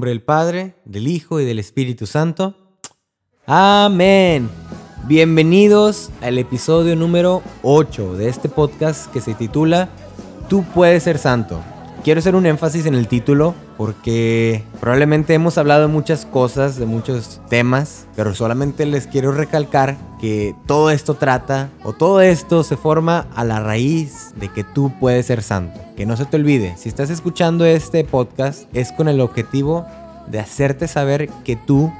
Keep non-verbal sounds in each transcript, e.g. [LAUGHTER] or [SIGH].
Del Padre, del Hijo y del Espíritu Santo. Amén. Bienvenidos al episodio número 8 de este podcast que se titula Tú puedes ser santo. Quiero hacer un énfasis en el título porque probablemente hemos hablado de muchas cosas, de muchos temas, pero solamente les quiero recalcar que todo esto trata o todo esto se forma a la raíz de que tú puedes ser santo. Que no se te olvide, si estás escuchando este podcast es con el objetivo de hacerte saber que tú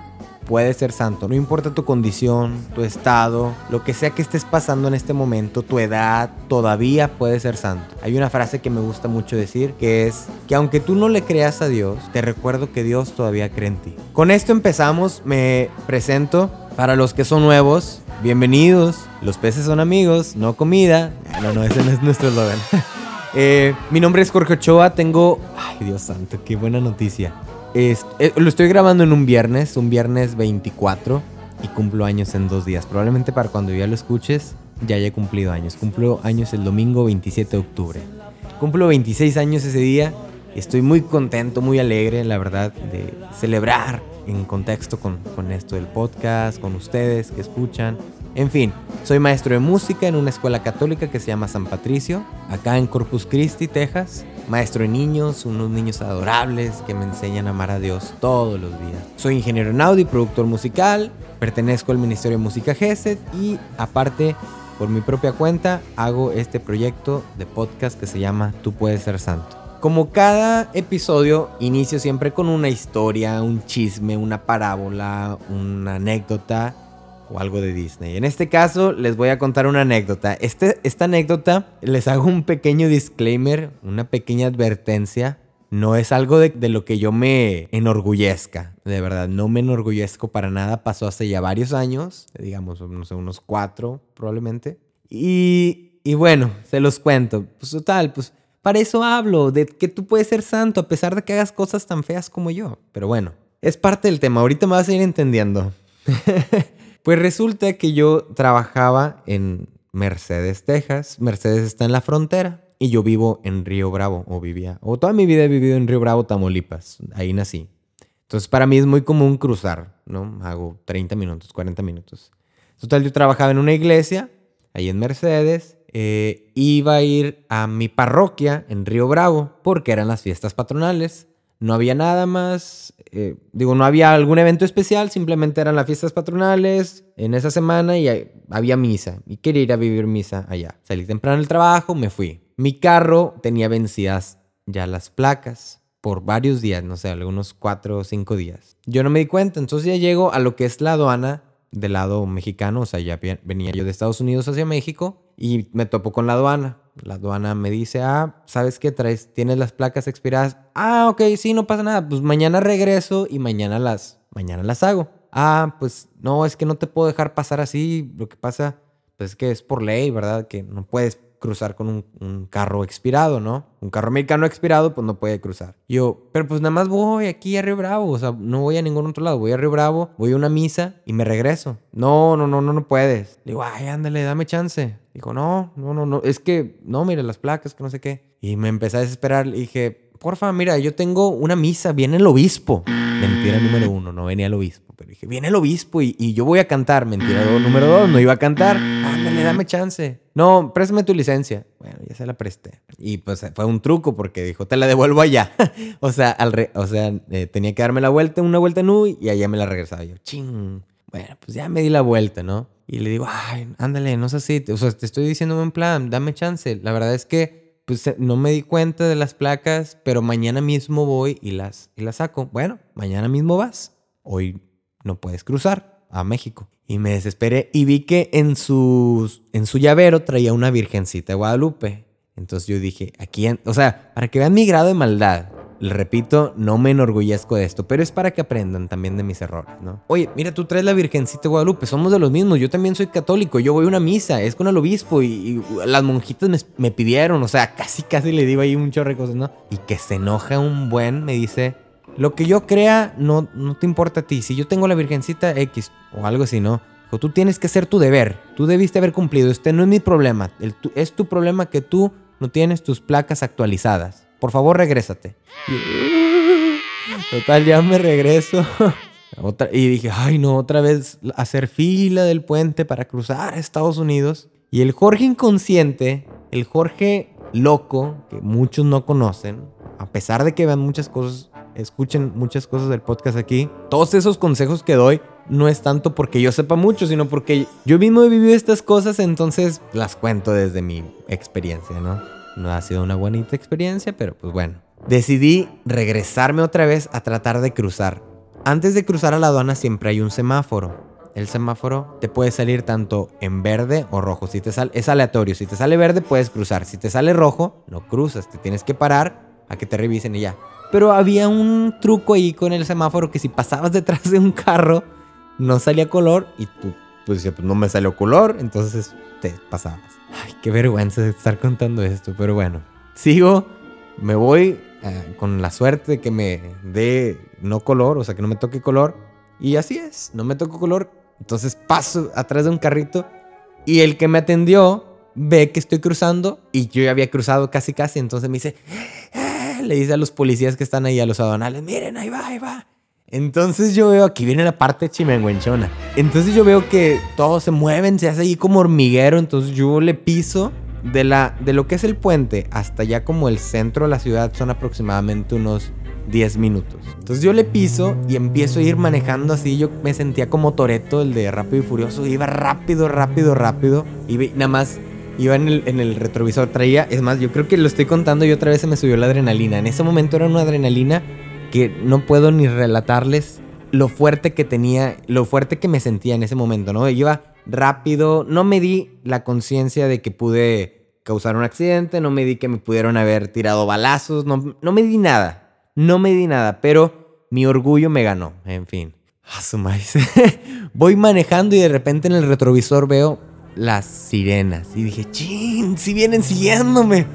puedes ser santo. No importa tu condición, tu estado, lo que sea que estés pasando en este momento, tu edad, todavía puedes ser santo. Hay una frase que me gusta mucho decir que es que aunque tú no le creas a Dios, te recuerdo que Dios todavía cree en ti. Con esto empezamos, me presento. Para los que son nuevos, bienvenidos. Los peces son amigos, no comida. No, no, ese no es nuestro eslogan. [LAUGHS] Eh, mi nombre es Jorge Ochoa, tengo... Ay, Dios santo, qué buena noticia. Eh, lo estoy grabando en un viernes, un viernes 24, y cumplo años en dos días. Probablemente para cuando ya lo escuches, ya haya cumplido años. Cumplo años el domingo 27 de octubre. Cumplo 26 años ese día. Estoy muy contento, muy alegre, la verdad, de celebrar en contexto con, con esto del podcast, con ustedes que escuchan. En fin, soy maestro de música en una escuela católica que se llama San Patricio, acá en Corpus Christi, Texas. Maestro de niños, unos niños adorables que me enseñan a amar a Dios todos los días. Soy ingeniero en audio y productor musical, pertenezco al Ministerio de Música GESET y aparte, por mi propia cuenta, hago este proyecto de podcast que se llama Tú puedes ser santo. Como cada episodio, inicio siempre con una historia, un chisme, una parábola, una anécdota o algo de Disney. En este caso les voy a contar una anécdota. Este, esta anécdota les hago un pequeño disclaimer, una pequeña advertencia. No es algo de, de, lo que yo me enorgullezca, de verdad, no me enorgullezco para nada. Pasó hace ya varios años, digamos, no sé, unos cuatro probablemente. Y, y bueno, se los cuento. Pues total, pues para eso hablo, de que tú puedes ser santo a pesar de que hagas cosas tan feas como yo. Pero bueno, es parte del tema, ahorita me vas a ir entendiendo. [LAUGHS] Pues resulta que yo trabajaba en Mercedes, Texas. Mercedes está en la frontera y yo vivo en Río Bravo, o vivía, o toda mi vida he vivido en Río Bravo, Tamaulipas. Ahí nací. Entonces para mí es muy común cruzar, ¿no? Hago 30 minutos, 40 minutos. Total, yo trabajaba en una iglesia, ahí en Mercedes. Eh, iba a ir a mi parroquia en Río Bravo porque eran las fiestas patronales. No había nada más, eh, digo, no había algún evento especial, simplemente eran las fiestas patronales en esa semana y había misa. Y quería ir a vivir misa allá. Salí temprano del trabajo, me fui. Mi carro tenía vencidas ya las placas por varios días, no sé, algunos cuatro o cinco días. Yo no me di cuenta, entonces ya llego a lo que es la aduana del lado mexicano, o sea, ya venía yo de Estados Unidos hacia México y me topo con la aduana. La aduana me dice, ah, ¿sabes qué traes? ¿Tienes las placas expiradas? Ah, ok, sí, no pasa nada. Pues mañana regreso y mañana las, mañana las hago. Ah, pues no, es que no te puedo dejar pasar así. Lo que pasa, pues es que es por ley, ¿verdad? Que no puedes cruzar con un, carro expirado, ¿no? Un carro americano expirado, pues no puede cruzar. Yo, pero pues nada más voy aquí a Río Bravo, o sea, no voy a ningún otro lado, voy a Río Bravo, voy a una misa y me regreso. No, no, no, no, no puedes. Digo, ay, ándale, dame chance. Dijo, no, no, no, no, es que, no, mire las placas, que no sé qué. Y me empecé a desesperar, le dije, porfa, mira, yo tengo una misa, viene el obispo. Mentira número uno, no venía el obispo. Pero dije, viene el obispo y, y yo voy a cantar. Mentira número dos, no iba a cantar. Ándale, dame chance. No, préstame tu licencia. Bueno, ya se la presté. Y pues fue un truco porque dijo, te la devuelvo allá. [LAUGHS] o sea, al re o sea eh, tenía que darme la vuelta, una vuelta en U y allá me la regresaba. Yo, ching. Bueno, pues ya me di la vuelta, ¿no? Y le digo, ay, ándale, no sé si, o sea, te estoy diciendo en plan, dame chance. La verdad es que, pues no me di cuenta de las placas, pero mañana mismo voy y las, y las saco. Bueno, mañana mismo vas. Hoy no puedes cruzar a México. Y me desesperé y vi que en, sus, en su llavero traía una virgencita de Guadalupe. Entonces yo dije, aquí, o sea, para que vean mi grado de maldad, repito, no me enorgullezco de esto, pero es para que aprendan también de mis errores, ¿no? Oye, mira, tú traes la Virgencita Guadalupe, somos de los mismos, yo también soy católico, yo voy a una misa, es con el obispo y, las monjitas me, pidieron, o sea, casi, casi le digo ahí un chorro ¿no? Y que se enoja un buen, me dice, lo que yo crea no, no te importa a ti, si yo tengo la Virgencita X o algo así, ¿no? O tú tienes que hacer tu deber, tú debiste haber cumplido, este no es mi problema, es tu problema que tú no tienes tus placas actualizadas. Por favor, regrésate. Total, ya me regreso. [LAUGHS] Otra, y dije, ay no, otra vez hacer fila del puente para cruzar a Estados Unidos. Y el Jorge inconsciente, el Jorge loco, que muchos no conocen, a pesar de que vean muchas cosas, escuchen muchas cosas del podcast aquí, todos esos consejos que doy no es tanto porque yo sepa mucho, sino porque yo mismo he vivido estas cosas, entonces las cuento desde mi experiencia, ¿no? No ha sido una bonita experiencia, pero pues bueno. Decidí regresarme otra vez a tratar de cruzar. Antes de cruzar a la aduana siempre hay un semáforo. El semáforo te puede salir tanto en verde o rojo. Si te sale, es aleatorio. Si te sale verde, puedes cruzar. Si te sale rojo, no cruzas. Te tienes que parar a que te revisen y ya. Pero había un truco ahí con el semáforo que si pasabas detrás de un carro, no salía color y tú, pues, pues no me salió color, entonces te pasabas. Ay, qué vergüenza de estar contando esto, pero bueno. Sigo, me voy eh, con la suerte de que me dé no color, o sea, que no me toque color. Y así es, no me tocó color. Entonces paso atrás de un carrito y el que me atendió ve que estoy cruzando y yo ya había cruzado casi casi, entonces me dice, eh", le dice a los policías que están ahí, a los aduanales, miren, ahí va, ahí va. Entonces yo veo, aquí viene la parte chimenguenchona. Entonces yo veo que todos se mueven, se hace ahí como hormiguero. Entonces yo le piso de, la, de lo que es el puente hasta ya como el centro de la ciudad son aproximadamente unos 10 minutos. Entonces yo le piso y empiezo a ir manejando así. Yo me sentía como Toreto, el de Rápido y Furioso. Iba rápido, rápido, rápido. Y nada más iba en el, en el retrovisor. Traía, es más, yo creo que lo estoy contando y otra vez se me subió la adrenalina. En ese momento era una adrenalina que no puedo ni relatarles lo fuerte que tenía, lo fuerte que me sentía en ese momento, ¿no? Iba rápido, no me di la conciencia de que pude causar un accidente, no me di que me pudieron haber tirado balazos, no, no me di nada, no me di nada, pero mi orgullo me ganó, en fin. [LAUGHS] Voy manejando y de repente en el retrovisor veo las sirenas y dije, chin, si vienen siguiéndome.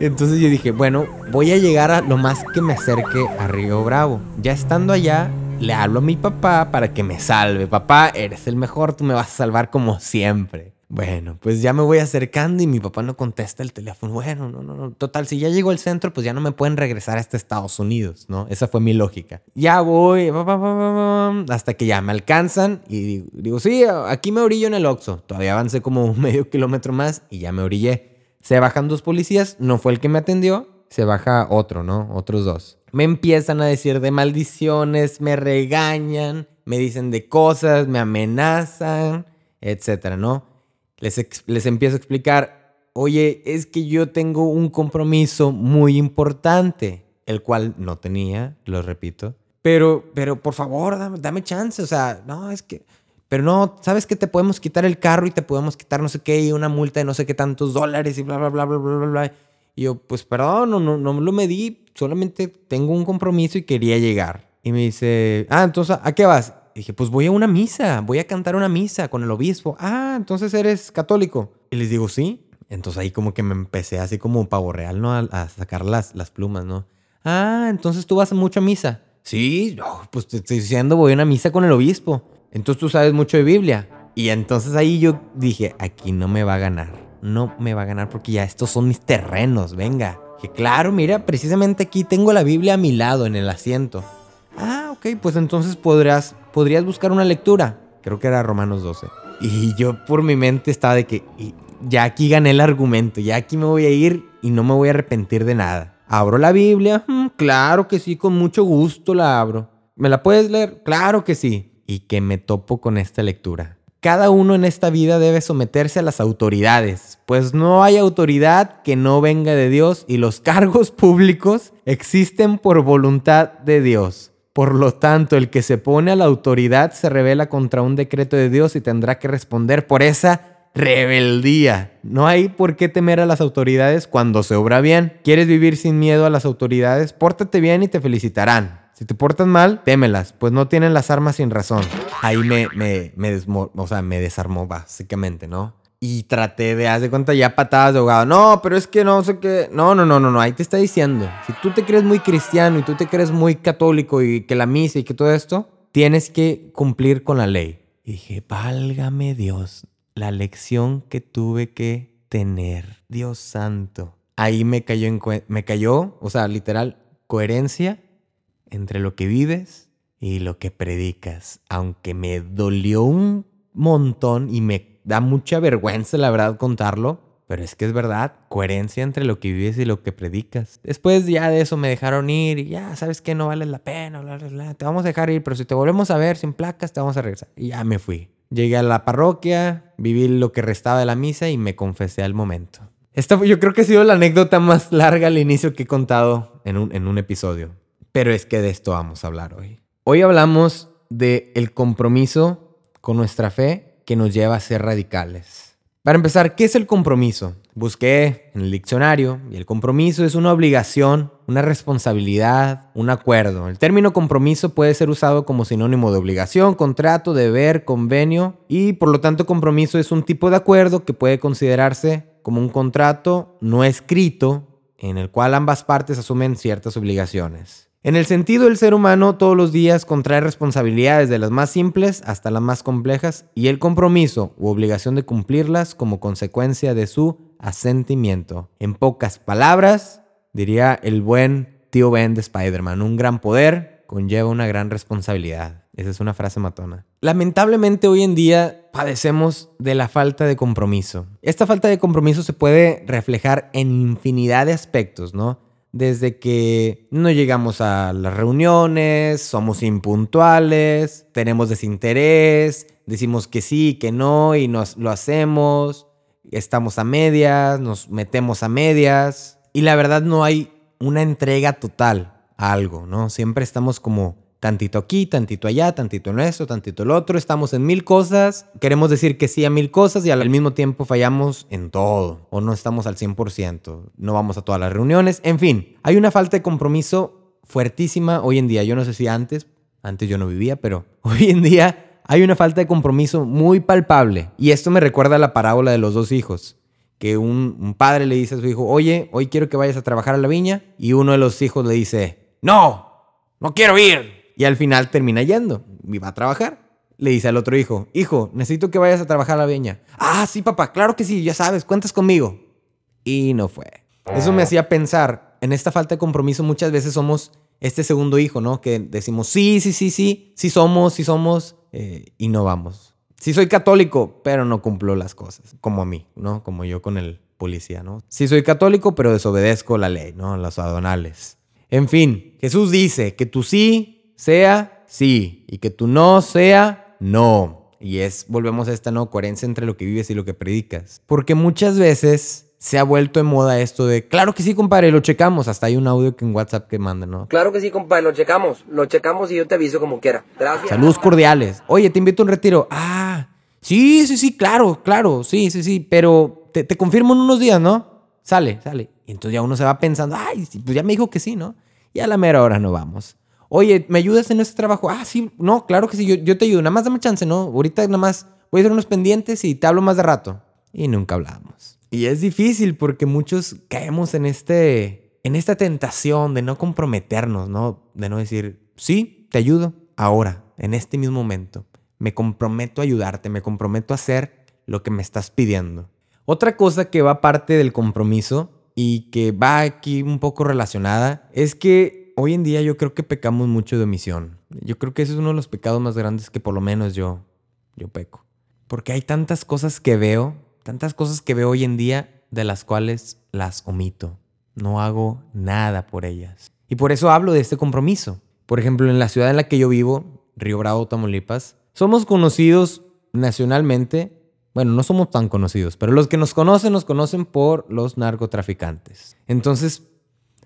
Entonces yo dije, bueno, voy a llegar a lo más que me acerque a Río Bravo. Ya estando allá, le hablo a mi papá para que me salve. Papá, eres el mejor, tú me vas a salvar como siempre. Bueno, pues ya me voy acercando y mi papá no contesta el teléfono. Bueno, no, no, no. Total, si ya llego al centro, pues ya no me pueden regresar hasta Estados Unidos, ¿no? Esa fue mi lógica. Ya voy, hasta que ya me alcanzan y digo, sí, aquí me orillo en el Oxxo. Todavía avancé como [LAUGHS] medio kilómetro más y ya me orillé. Se bajan dos policías, no fue el que me atendió, se baja otro, ¿no? Otros dos. Me empiezan a decir de maldiciones, me regañan, me dicen de cosas, me amenazan, etcétera, ¿no? Les, les empiezo a explicar, oye, es que yo tengo un compromiso muy importante, el cual no tenía, lo repito. Pero, pero por favor, dame, dame chance, o sea, no, es que pero no, ¿sabes que te podemos quitar el carro y te podemos quitar no sé qué y una multa de no sé qué tantos dólares y bla, bla, bla, bla, bla, bla, bla? Y yo, pues perdón, no, no, no lo medí, solamente tengo un compromiso y quería llegar. Y me dice, ah, entonces, ¿a qué vas? Y dije, pues voy a una misa, voy a cantar una misa con el obispo. Ah, entonces eres católico. Y les digo, sí. Entonces ahí como que me empecé así como pavo real, ¿no? A, sacar las, las plumas, ¿no? Ah, entonces tú vas mucho a misa. Sí, pues te estoy diciendo, voy a una misa con el obispo. Entonces tú sabes mucho de Biblia. Y entonces ahí yo dije, aquí no me va a ganar. No me va a ganar porque ya estos son mis terrenos, venga. Que claro, mira, precisamente aquí tengo la Biblia a mi lado en el asiento. Ah, ok, pues entonces podrás, podrías buscar una lectura. Creo que era Romanos 12. Y yo por mi mente estaba de que ya aquí gané el argumento, ya aquí me voy a ir y no me voy a arrepentir de nada. Abro la Biblia, mm, claro que sí, con mucho gusto la abro. ¿Me la puedes leer? Claro que sí y que me topo con esta lectura. Cada uno en esta vida debe someterse a las autoridades, pues no hay autoridad que no venga de Dios y los cargos [LAUGHS] públicos existen por voluntad de Dios. Por lo tanto, el que se pone a la autoridad se revela contra un decreto de Dios y tendrá que responder por esa rebeldía. No hay por qué temer a las autoridades cuando se obra bien. ¿Quieres vivir sin miedo a las autoridades? Pórtate bien y te felicitarán. Si te portas mal, témelas, pues no tienen las armas sin razón. Ahí me, me, me, o sea, me desarmó básicamente, ¿no? Y traté de, hacer cuenta, ya patadas de ahogado. No, pero es que no sé qué. No, no, no, no, no. Ahí te está diciendo. Si tú te crees muy cristiano y tú te crees muy católico y que la misa y que todo esto, tienes que cumplir con la ley. Y dije, válgame Dios, la lección que tuve que tener. Dios santo. Ahí me cayó, en me cayó, o sea, literal, coherencia entre lo que vives y lo que predicas. Aunque me dolió un montón y me da mucha vergüenza, la verdad, contarlo. Pero es que es verdad, coherencia entre lo que vives y lo que predicas. Después ya de eso me dejaron ir y ya, ¿sabes qué? No vale la pena, bla, bla, bla. Te vamos a dejar ir, pero si te volvemos a ver sin placas, te vamos a regresar. Y ya me fui. Llegué a la parroquia, viví lo que restaba de la misa y me confesé al momento. Esta yo creo que ha sido la anécdota más larga al inicio que he contado en un, en un episodio. Pero es que de esto vamos a hablar hoy. Hoy hablamos de el compromiso con nuestra fe que nos lleva a ser radicales. Para empezar, ¿qué es el compromiso? Busqué en el diccionario y el compromiso es una obligación, una responsabilidad, un acuerdo. El término compromiso puede ser usado como sinónimo de obligación, contrato, deber, convenio y por lo tanto compromiso es un tipo de acuerdo que puede considerarse como un contrato no escrito en el cual ambas partes asumen ciertas obligaciones. En el sentido del ser humano, todos los días contrae responsabilidades de las más simples hasta las más complejas y el compromiso u obligación de cumplirlas como consecuencia de su asentimiento. En pocas palabras, diría el buen tío Ben de Spider-Man, un gran poder conlleva una gran responsabilidad. Esa es una frase matona. Lamentablemente hoy en día padecemos de la falta de compromiso. Esta falta de compromiso se puede reflejar en infinidad de aspectos, ¿no? Desde que no llegamos a las reuniones, somos impuntuales, tenemos desinterés, decimos que sí, que no y nos lo hacemos, estamos a medias, nos metemos a medias y la verdad no hay una entrega total a algo, ¿no? Siempre estamos como tantito aquí, tantito allá, tantito en esto, tantito el otro, estamos en mil cosas, queremos decir que sí a mil cosas y al mismo tiempo fallamos en todo o no estamos al 100%, no vamos a todas las reuniones, en fin, hay una falta de compromiso fuertísima hoy en día, yo no sé si antes, antes yo no vivía, pero [LAUGHS] hoy en día hay una falta de compromiso muy palpable y esto me recuerda a la parábola de los dos hijos que un, un, padre le dice a su hijo, oye, hoy quiero que vayas a trabajar a la viña. Y uno de los hijos le dice, no, no quiero ir. Y al final termina yendo y va a trabajar. Le dice al otro hijo, hijo, necesito que vayas a trabajar a la viña. Ah, sí, papá, claro que sí, ya sabes, cuentas conmigo. Y no fue. Eso me hacía pensar, en esta falta de compromiso muchas veces somos este segundo hijo, ¿no? Que decimos, sí, sí, sí, sí, sí somos, sí somos, eh, y no vamos. Sí soy católico, pero no cumplo las cosas, como a mí, ¿no? Como yo con el policía, ¿no? Sí soy católico, pero desobedezco la ley, ¿no? Las adonales. En fin, Jesús dice que tú sí sea sí y que tu no sea no. Y es, volvemos a esta no coherencia entre lo que vives y lo que predicas. Porque muchas veces se ha vuelto en moda esto de, claro que sí, compadre, lo checamos. Hasta hay un audio que en WhatsApp que manda, ¿no? Claro que sí, compadre, lo checamos. Lo checamos y yo te aviso como quiera. Gracias. Saludos cordiales. Oye, te invito a un retiro. Ah, sí, sí, sí, claro, claro, sí, sí, sí. Pero te, te confirmo en unos días, ¿no? Sale, sale. Y entonces ya uno se va pensando, ay, pues ya me dijo que sí, ¿no? Y a la mera hora no vamos. Oye, ¿me ayudas en este trabajo? Ah, sí, no, claro que sí, yo, yo te ayudo. Nada más dame chance, ¿no? Ahorita nada más voy a hacer unos pendientes y te hablo más de rato. Y nunca hablamos. Y es difícil porque muchos caemos en este, en esta tentación de no comprometernos, ¿no? De no decir, sí, te ayudo ahora, en este mismo momento. Me comprometo a ayudarte, me comprometo a hacer lo que me estás pidiendo. Otra cosa que va parte del compromiso y que va aquí un poco relacionada es que hoy en día yo creo que pecamos mucho de omisión. Yo creo que ese es uno de los pecados más grandes que por lo menos yo, yo peco. Porque hay tantas cosas que veo, tantas cosas que veo hoy en día de las cuales las omito. No hago nada por ellas. Y por eso hablo de este compromiso. Por ejemplo, en la ciudad en la que yo vivo, Río Bravo, Tamaulipas, somos conocidos nacionalmente. Bueno, no somos tan conocidos, pero los que nos conocen nos conocen por los narcotraficantes. Entonces,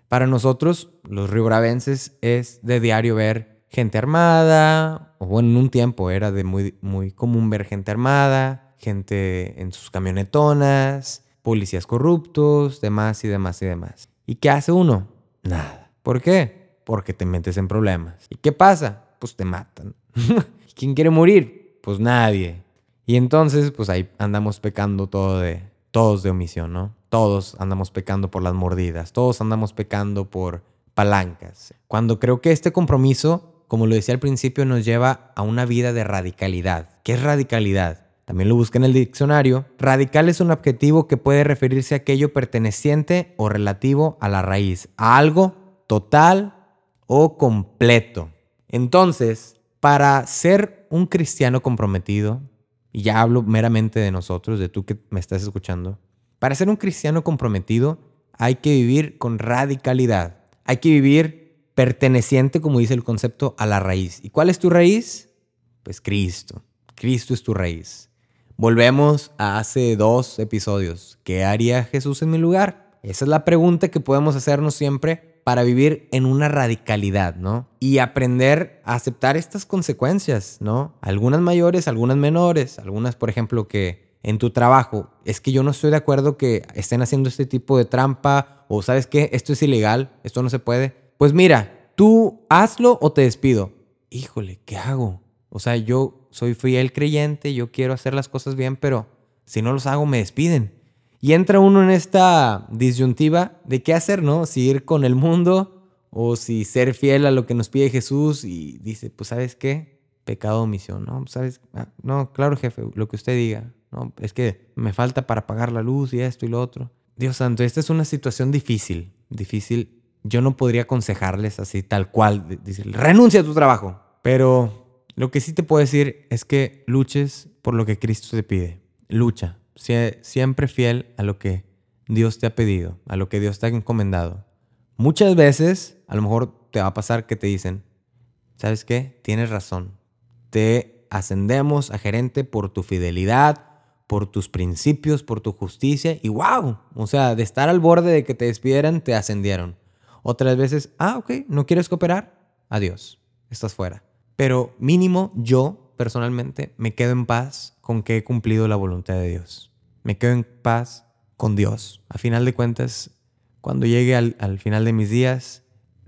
para nosotros, los riobravenses, es de diario ver gente armada, o bueno, en un tiempo era de muy, muy común ver gente armada, gente en sus camionetonas, policías corruptos, demás y demás y demás. ¿Y qué hace uno? Nada. ¿Por qué? Porque te metes en problemas. ¿Y qué pasa? Pues te matan. [LAUGHS] ¿Quién quiere morir? Pues nadie. Y entonces, pues ahí andamos pecando todo de, todos de omisión, ¿no? Todos andamos pecando por las mordidas, todos andamos pecando por palancas. Cuando creo que este compromiso, como lo decía al principio, nos lleva a una vida de radicalidad. ¿Qué es radicalidad? También lo busca en el diccionario. Radical es un adjetivo que puede referirse a aquello perteneciente o relativo a la raíz, a algo total o completo. Entonces, para ser un cristiano comprometido, y ya hablo meramente de nosotros, de tú que me estás escuchando, para ser un cristiano comprometido hay que vivir con radicalidad. Hay que vivir perteneciente, como dice el concepto, a la raíz. ¿Y cuál es tu raíz? Pues Cristo. Cristo es tu raíz. Volvemos a hace dos episodios. ¿Qué haría Jesús en mi lugar? Esa es la pregunta que podemos hacernos siempre para vivir en una radicalidad, ¿no? Y aprender a aceptar estas consecuencias, ¿no? Algunas mayores, algunas menores, algunas, por ejemplo, que en tu trabajo, es que yo no estoy de acuerdo que estén haciendo este tipo de trampa o sabes qué, esto es ilegal, esto no se puede. Pues mira, tú hazlo o te despido. Híjole, ¿qué hago? O sea, yo soy fiel creyente, yo quiero hacer las cosas bien, pero si no los hago me despiden. Y entra uno en esta disyuntiva de qué hacer, ¿no? Si ir con el mundo o si ser fiel a lo que nos pide Jesús y dice, pues sabes qué, pecado de omisión, ¿no? ¿Sabes? Ah, no, claro jefe, lo que usted diga. No, es que me falta para pagar la luz y esto y lo otro. Dios santo, esta es una situación difícil, difícil. Yo no podría aconsejarles así tal cual, decir, renuncia a tu trabajo. Pero lo que sí te puedo decir es que luches por lo que Cristo te pide. Lucha, sé siempre fiel a lo que Dios te ha pedido, a lo que Dios te ha encomendado. Muchas veces, a lo mejor te va a pasar que te dicen, ¿sabes qué? Tienes razón. Te ascendemos a gerente por tu fidelidad, por tus principios, por tu justicia y wow, o sea, de estar al borde de que te despidieran, te ascendieron. Otras veces, ah, ok, no quieres cooperar, adiós, estás fuera. Pero mínimo yo, personalmente, me quedo en paz con que he cumplido la voluntad de Dios. Me quedo en paz con Dios. A final de cuentas, cuando llegue al, al final de mis días,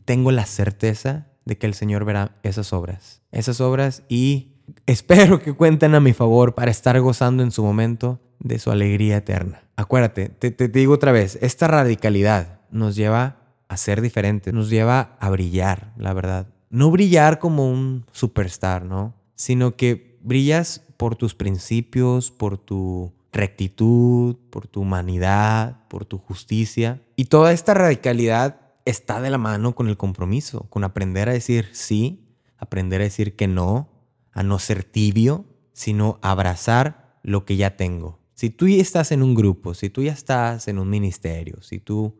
tengo la certeza de que el Señor verá esas obras. Esas obras y espero que cuenten a mi favor para estar gozando en su momento de su alegría eterna. Acuérdate, te, digo otra vez, esta radicalidad nos lleva a ser diferentes, nos lleva a brillar, la verdad. No brillar como un superstar, ¿no? Sino que brillas por tus principios, por tu rectitud, por tu humanidad, por tu justicia. Y toda esta radicalidad está de la mano con el compromiso, con aprender a decir sí, aprender a decir que no, a no ser tibio, sino abrazar lo que ya tengo. Si tú ya estás en un grupo, si tú ya estás en un ministerio, si tú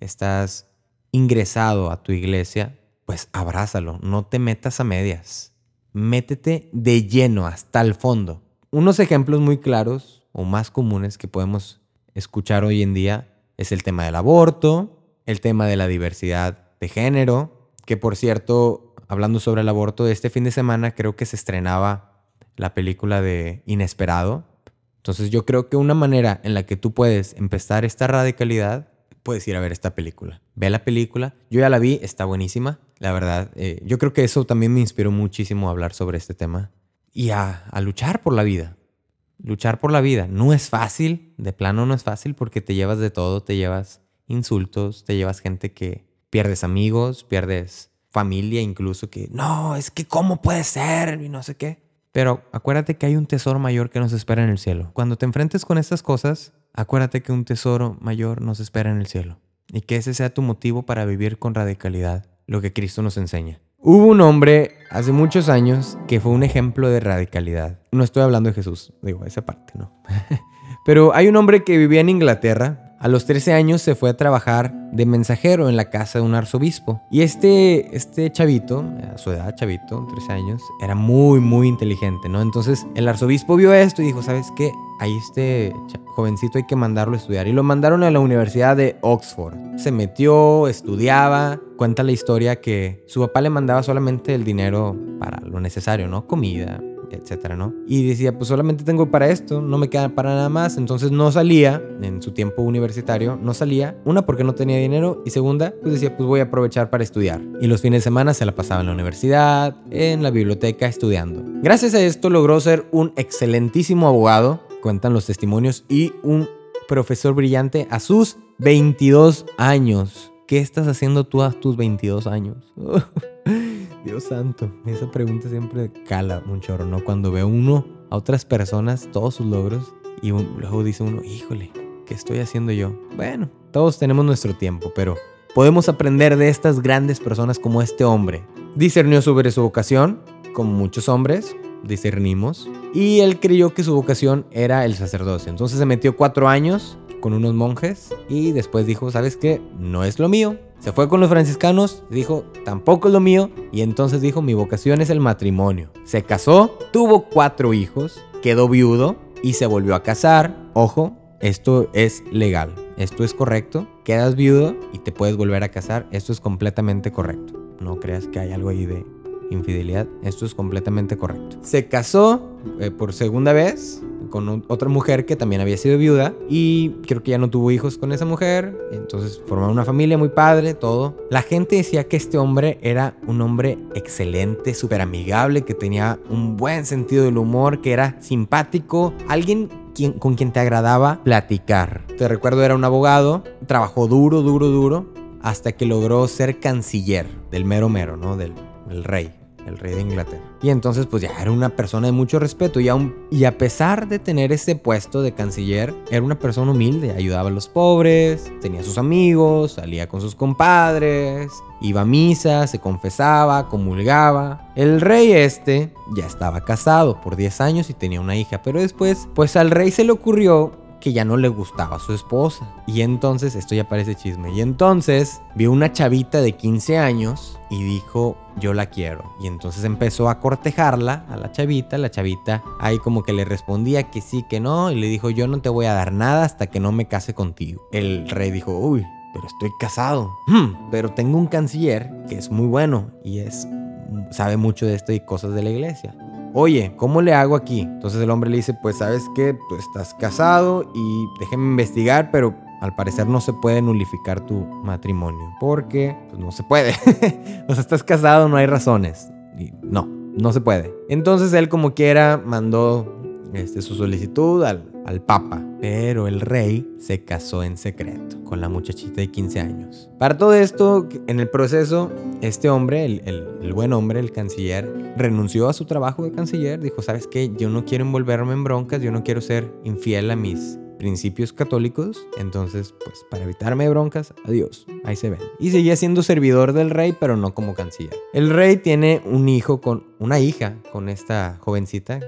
estás ingresado a tu iglesia, pues abrázalo, no te metas a medias. Métete de lleno hasta el fondo. Unos ejemplos muy claros o más comunes que podemos escuchar hoy en día es el tema del aborto, el tema de la diversidad de género, que por cierto hablando sobre el aborto, este fin de semana creo que se estrenaba la película de Inesperado. Entonces yo creo que una manera en la que tú puedes empezar esta radicalidad, puedes ir a ver esta película. Ve la película, yo ya la vi, está buenísima, la verdad. Eh, yo creo que eso también me inspiró muchísimo a hablar sobre este tema y a, a luchar por la vida. Luchar por la vida. No es fácil, de plano no es fácil porque te llevas de todo, te llevas insultos, te llevas gente que pierdes amigos, pierdes familia incluso que, no, es que cómo puede ser y no sé qué. Pero acuérdate que hay un tesoro mayor que nos espera en el cielo. Cuando te enfrentes con estas cosas, acuérdate que un tesoro mayor nos espera en el cielo. Y que ese sea tu motivo para vivir con radicalidad lo que Cristo nos enseña. Hubo un hombre hace muchos años que fue un ejemplo de radicalidad. No estoy hablando de Jesús, digo, esa parte, ¿no? [LAUGHS] Pero hay un hombre que vivía en Inglaterra a los 13 años se fue a trabajar de mensajero en la casa de un arzobispo. Y este, este chavito, a su edad, chavito, 13 años, era muy, muy inteligente, ¿no? Entonces el arzobispo vio esto y dijo, ¿sabes qué? Ahí este jovencito hay que mandarlo a estudiar. Y lo mandaron a la Universidad de Oxford. Se metió, estudiaba. Cuenta la historia que su papá le mandaba solamente el dinero para lo necesario, ¿no? Comida, etcétera, ¿no? Y decía, pues solamente tengo para esto, no me queda para nada más. Entonces no salía en su tiempo universitario, no salía. Una, porque no tenía dinero. Y segunda, pues decía, pues voy a aprovechar para estudiar. Y los fines de semana se la pasaba en la universidad, en la biblioteca, estudiando. Gracias a esto logró ser un excelentísimo abogado, cuentan los testimonios, y un profesor brillante a sus 22 años. ¿Qué estás haciendo tú a tus 22 años? [LAUGHS] Dios santo, esa pregunta siempre cala un chorro, ¿no? Cuando ve uno a otras personas, todos sus logros, y luego dice uno, híjole, ¿qué estoy haciendo yo? Bueno, todos tenemos nuestro tiempo, pero podemos aprender de estas grandes personas como este hombre? Discernió sobre su vocación, como muchos hombres, discernimos, y él creyó que su vocación era el sacerdocio. Entonces se metió cuatro años con unos monjes y después dijo, ¿sabes qué? No es lo mío. Se fue con los franciscanos, dijo, tampoco es lo mío, y entonces dijo, mi vocación es el matrimonio. Se casó, tuvo cuatro hijos, quedó viudo y se volvió a casar. Ojo, esto es legal, esto es correcto. Quedas viudo y te puedes volver a casar, esto es completamente correcto. No creas que hay algo ahí de infidelidad, esto es completamente correcto. Se casó eh, por segunda vez con otra mujer que también había sido viuda y creo que ya no tuvo hijos con esa mujer, entonces formaron una familia muy padre, todo. La gente decía que este hombre era un hombre excelente, súper amigable, que tenía un buen sentido del humor, que era simpático, alguien quien, con quien te agradaba platicar. Te recuerdo, era un abogado, trabajó duro, duro, duro, hasta que logró ser canciller del mero mero, ¿no? Del, del rey el rey de Inglaterra. Y entonces pues ya era una persona de mucho respeto y, aún, y a pesar de tener ese puesto de canciller, era una persona humilde, ayudaba a los pobres, tenía sus amigos, salía con sus compadres, iba a misa, se confesaba, comulgaba. El rey este ya estaba casado por 10 años y tenía una hija, pero después pues al rey se le ocurrió que ya no le gustaba a su esposa. Y entonces, esto ya parece chisme, y entonces vio una chavita de 15 años y dijo, yo la quiero. Y entonces empezó a cortejarla a la chavita, la chavita ahí como que le respondía que sí, que no, y le dijo, yo no te voy a dar nada hasta que no me case contigo. El rey dijo, uy, pero estoy casado. Hmm, pero tengo un canciller que es muy bueno y es sabe mucho de esto y cosas de la iglesia oye, ¿cómo le hago aquí? Entonces el hombre le dice, pues sabes que tú estás casado y déjeme investigar, pero al parecer no se puede nulificar tu matrimonio, porque pues, no se puede. [LAUGHS] o sea, estás casado, no hay razones. Y no, no se puede. Entonces él como quiera mandó este, su solicitud al, al Papa, pero el rey se casó en secreto con la muchachita de 15 años. Para todo esto, en el proceso, este hombre, el, buen hombre, el canciller, renunció a su trabajo de canciller, dijo, ¿sabes qué? Yo no quiero envolverme en broncas, yo no quiero ser infiel a mis principios católicos, entonces pues para evitarme broncas, adiós, ahí se ven. Y seguía siendo servidor del rey, pero no como canciller. El rey tiene un hijo con una hija con esta jovencita,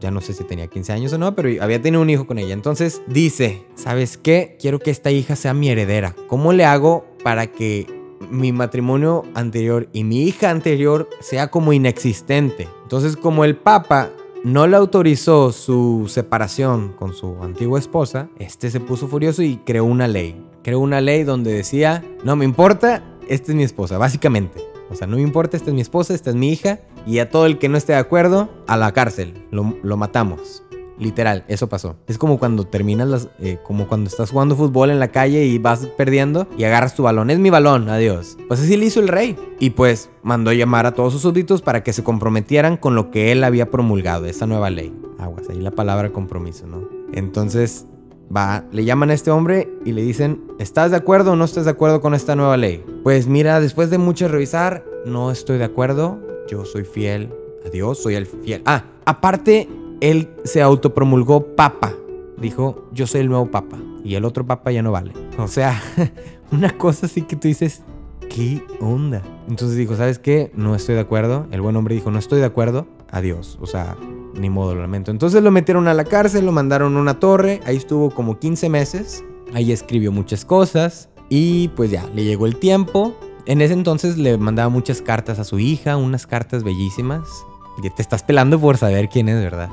ya no sé si tenía 15 años o no, pero había tenido un hijo con ella. Entonces dice, ¿sabes qué? Quiero que esta hija sea mi heredera. ¿Cómo le hago para que mi matrimonio anterior y mi hija anterior sea como inexistente? Entonces como el Papa no le autorizó su separación con su antigua esposa, este se puso furioso y creó una ley. Creó una ley donde decía, no me importa, esta es mi esposa, básicamente. O sea, no me importa, esta es mi esposa, esta es mi hija, y a todo el que no esté de acuerdo, a la cárcel. Lo, matamos. Literal, eso pasó. Es como cuando terminas las. Eh, como cuando estás jugando fútbol en la calle y vas perdiendo y agarras tu balón. Es mi balón, adiós. Pues así le hizo el rey. Y pues mandó llamar a todos sus súbditos para que se comprometieran con lo que él había promulgado, esa nueva ley. Aguas, ahí la palabra compromiso, ¿no? Entonces, va, le llaman a este hombre y le dicen: ¿Estás de acuerdo o no estás de acuerdo con esta nueva ley? Pues mira, después de mucho revisar, no estoy de acuerdo yo soy fiel a Dios, soy el fiel. Ah, aparte, él se autopromulgó papa. Dijo, yo soy el nuevo papa. Y el otro papa ya no vale. O sea, [LAUGHS] una cosa así que tú dices, ¿qué onda? Entonces dijo, ¿sabes qué? No estoy de acuerdo. El buen hombre dijo, no estoy de acuerdo. Adiós. O sea, ni modo, lo lamento. Entonces lo metieron a la cárcel, lo mandaron a una torre. Ahí estuvo como 15 meses. Ahí escribió muchas cosas. Y pues ya, le llegó el tiempo. En ese entonces le mandaba muchas cartas a su hija, unas cartas bellísimas. Te estás pelando por saber quién es, ¿verdad?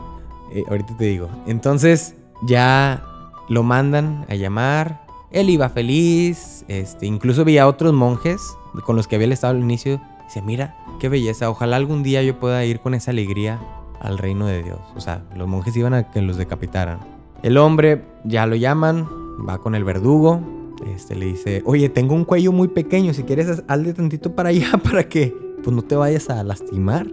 Eh, ahorita te digo. Entonces ya lo mandan a llamar. Él iba feliz. Este, incluso veía a otros monjes con los que había estado al inicio. Dice, mira, qué belleza. Ojalá algún día yo pueda ir con esa alegría al reino de Dios. O sea, los monjes iban a que los decapitaran. El hombre ya lo llaman, va con el verdugo, este, le dice, oye, tengo un cuello muy pequeño, si quieres hazle tantito para allá [LAUGHS] para que pues no te vayas a lastimar.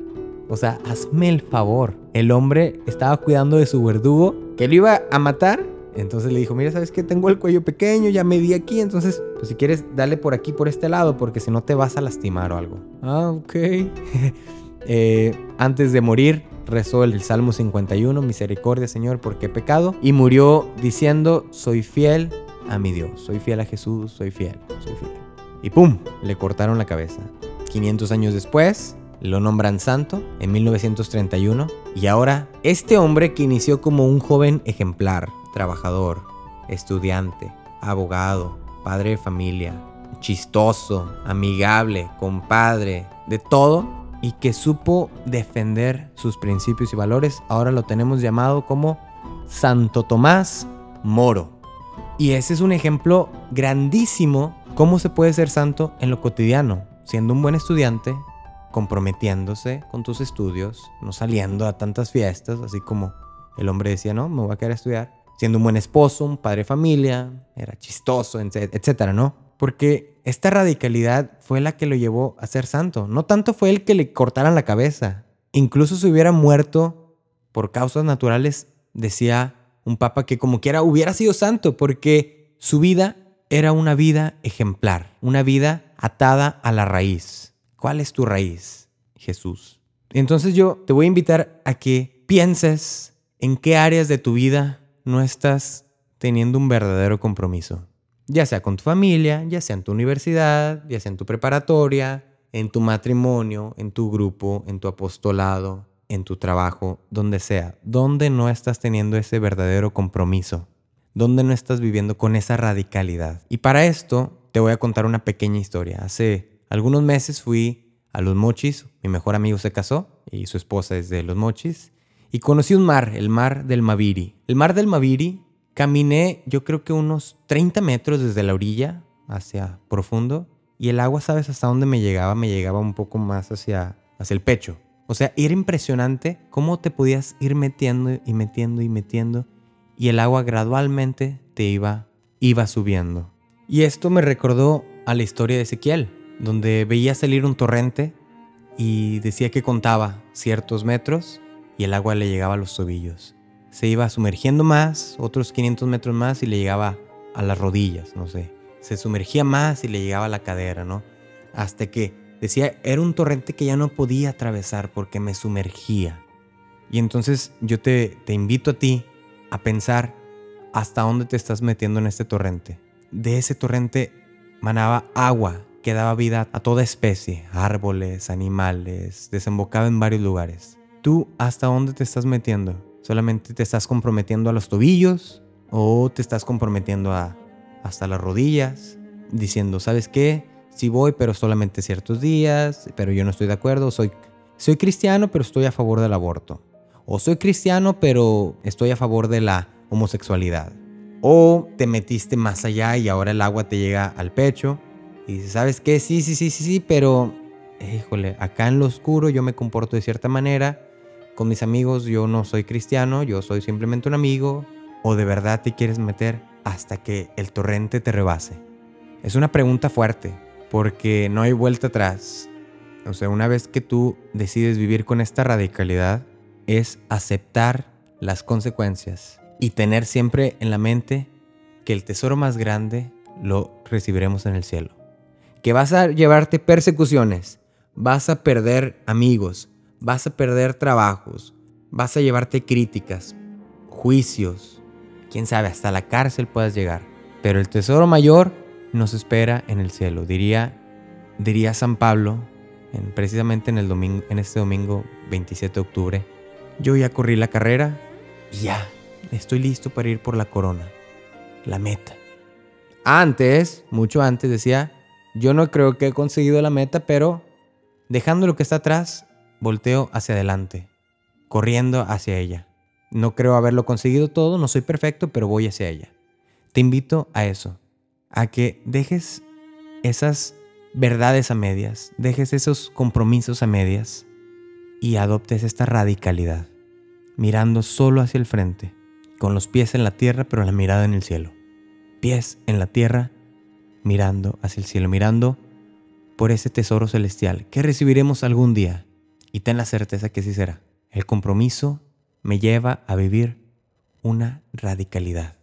O sea, hazme el favor. El hombre estaba cuidando de su verdugo que lo iba a matar. Entonces le dijo, mira, ¿sabes qué? Tengo el cuello pequeño, ya me di aquí, entonces, pues si quieres, dale por aquí, por este lado, porque si no te vas a lastimar o algo. Ah, ok. [LAUGHS] Eh, antes de morir, rezó el Salmo 51, misericordia Señor, porque pecado, y murió diciendo, soy fiel a mi Dios. Soy fiel a Jesús, soy fiel, soy fiel. y ¡pum! le cortaron la cabeza. 500 años después, lo nombran santo en 1931 y ahora este hombre que inició como un joven ejemplar, trabajador, estudiante, abogado, padre de familia, chistoso, amigable, compadre, de todo y que supo defender sus principios y valores, ahora lo tenemos llamado como Santo Tomás Moro. Y ese es un ejemplo grandísimo cómo se puede ser santo en lo cotidiano, siendo un buen estudiante, comprometiéndose con tus estudios, no saliendo a tantas fiestas, así como el hombre decía, no, me voy a quedar a estudiar, siendo un buen esposo, un padre de familia, era chistoso, etcétera, ¿no? Porque esta radicalidad fue la que lo llevó a ser santo. No tanto fue el que le cortaran la cabeza. Incluso si hubiera muerto por causas naturales, decía un papa que como quiera hubiera sido santo, porque su vida era una vida ejemplar, una vida atada a la raíz. ¿Cuál es tu raíz? Jesús. Entonces yo te voy a invitar a que pienses en qué áreas de tu vida no estás teniendo un verdadero compromiso. Ya sea con tu familia, ya sea en tu universidad, ya sea en tu preparatoria, en tu matrimonio, en tu grupo, en tu apostolado, en tu trabajo, donde sea. Donde no estás teniendo ese verdadero compromiso. Donde no estás viviendo con esa radicalidad. Y para esto te voy a contar una pequeña historia. Hace algunos meses fui a Los Mochis, mi mejor amigo se casó y su esposa es de Los Mochis y conocí un mar, el mar del Maviri. El mar del Maviri, caminé yo creo que unos 30 metros desde la orilla hacia profundo y el agua, ¿sabes hasta dónde me llegaba? Me llegaba un poco más hacia, hacia el pecho. O sea, era impresionante cómo te podías ir metiendo y metiendo y metiendo y el agua gradualmente te iba, iba subiendo. Y esto me recordó a la historia de Ezequiel, donde veía salir un torrente y decía que contaba ciertos metros y el agua le llegaba a los tobillos. Se iba sumergiendo más, otros 500 metros más y le llegaba a las rodillas, no sé. Se sumergía más y le llegaba a la cadera, ¿no? Hasta que decía, era un torrente que ya no podía atravesar porque me sumergía. Y entonces yo te, te invito a ti a pensar hasta dónde te estás metiendo en este torrente. De ese torrente manaba agua que daba vida a toda especie, árboles, animales, desembocaba en varios lugares. ¿Tú hasta dónde te estás metiendo? ¿Solamente te estás comprometiendo a los tobillos? ¿O te estás comprometiendo a, hasta las rodillas? Diciendo, ¿sabes qué? Sí voy, pero solamente ciertos días, pero yo no estoy de acuerdo. Soy, soy cristiano, pero estoy a favor del aborto. O soy cristiano, pero estoy a favor de la homosexualidad. O te metiste más allá y ahora el agua te llega al pecho. Y dices, ¿sabes qué? Sí, sí, sí, sí, sí, pero, híjole, acá en lo oscuro yo me comporto de cierta manera con mis amigos yo no soy cristiano, yo soy simplemente un amigo, o de verdad te quieres meter hasta que el torrente te rebase? Es una pregunta fuerte, porque no hay vuelta atrás. O sea, una vez que tú decides vivir con esta radicalidad, es aceptar las consecuencias y tener siempre en la mente que el tesoro más grande lo recibiremos en el cielo. Que vas a llevarte persecuciones, vas a perder amigos, vas a perder trabajos, vas a llevarte críticas, juicios, quién sabe, hasta la cárcel puedas llegar. Pero el tesoro mayor nos espera en el cielo, diría, diría San Pablo, en, precisamente en, el domingo, en este domingo 27 de octubre. Yo ya corrí la carrera y ya, estoy listo para ir por la corona, la meta. Antes, mucho antes decía, yo no creo que he conseguido la meta, pero dejando lo que está atrás, volteo hacia adelante, corriendo hacia ella. No creo haberlo conseguido todo, no soy perfecto, pero voy hacia ella. Te invito a eso, a que dejes esas verdades a medias, dejes esos compromisos a medias y adoptes esta radicalidad, mirando solo hacia el frente, con los pies en la tierra, pero la mirada en el cielo. Pies en la tierra, mirando hacia el cielo, mirando por ese tesoro celestial que recibiremos algún día y ten la certeza que sí será. El compromiso me lleva a vivir una radicalidad.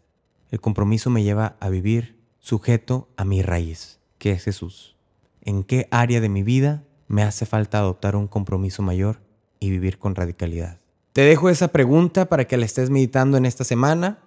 El compromiso me lleva a vivir sujeto a mi raíz, que es Jesús. ¿En qué área de mi vida me hace falta adoptar un compromiso mayor y vivir con radicalidad? Te dejo esa pregunta para que la estés meditando en esta semana,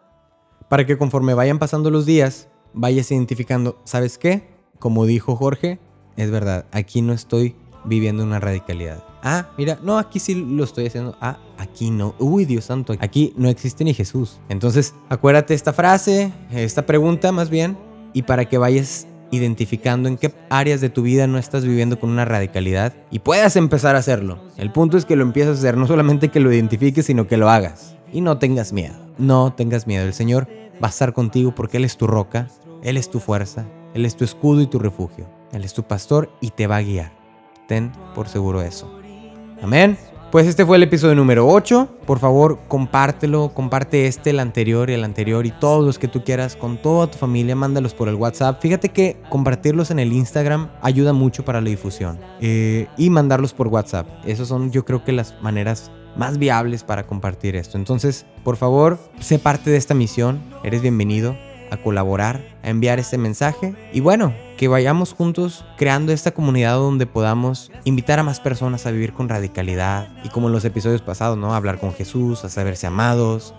para que conforme vayan pasando los días, vayas identificando, ¿sabes qué? como dijo Jorge, es verdad, aquí no estoy viviendo una radicalidad. Ah, mira, no, aquí sí lo estoy haciendo. Ah, aquí no. Uy, Dios santo, aquí no existe ni Jesús. Entonces, acuérdate esta frase, esta pregunta más bien, y para que vayas identificando en qué áreas de tu vida no estás viviendo con una radicalidad y puedas empezar a hacerlo. El punto es que lo empieces a hacer, no solamente que lo identifiques, sino que lo hagas. Y no tengas miedo, no tengas miedo. El Señor va a estar contigo porque Él es tu roca, Él es tu fuerza, Él es tu escudo y tu refugio. Él es tu pastor y te va a guiar. Ten por seguro eso. Amén. Pues este fue el episodio número 8. Por favor, compártelo, comparte este, el anterior y el anterior y todos los que tú quieras con toda tu familia, mándalos por el WhatsApp. Fíjate que compartirlos en el Instagram ayuda mucho para la difusión eh, y mandarlos por WhatsApp. Esas son yo creo que las maneras más viables para compartir esto. Entonces, por favor, sé parte de esta misión. Eres bienvenido a colaborar, a enviar este mensaje y bueno, que vayamos juntos creando esta comunidad donde podamos invitar a más personas a vivir con radicalidad y como en los episodios pasados, ¿no? hablar con Jesús, a saberse amados,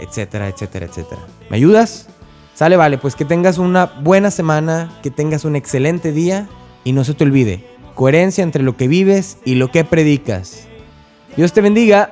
etcétera, etcétera, etcétera. ¿Me ayudas? Sale, vale, pues que tengas una buena semana, que tengas un excelente día y no se te olvide, coherencia entre lo que vives y lo que predicas. Dios te bendiga.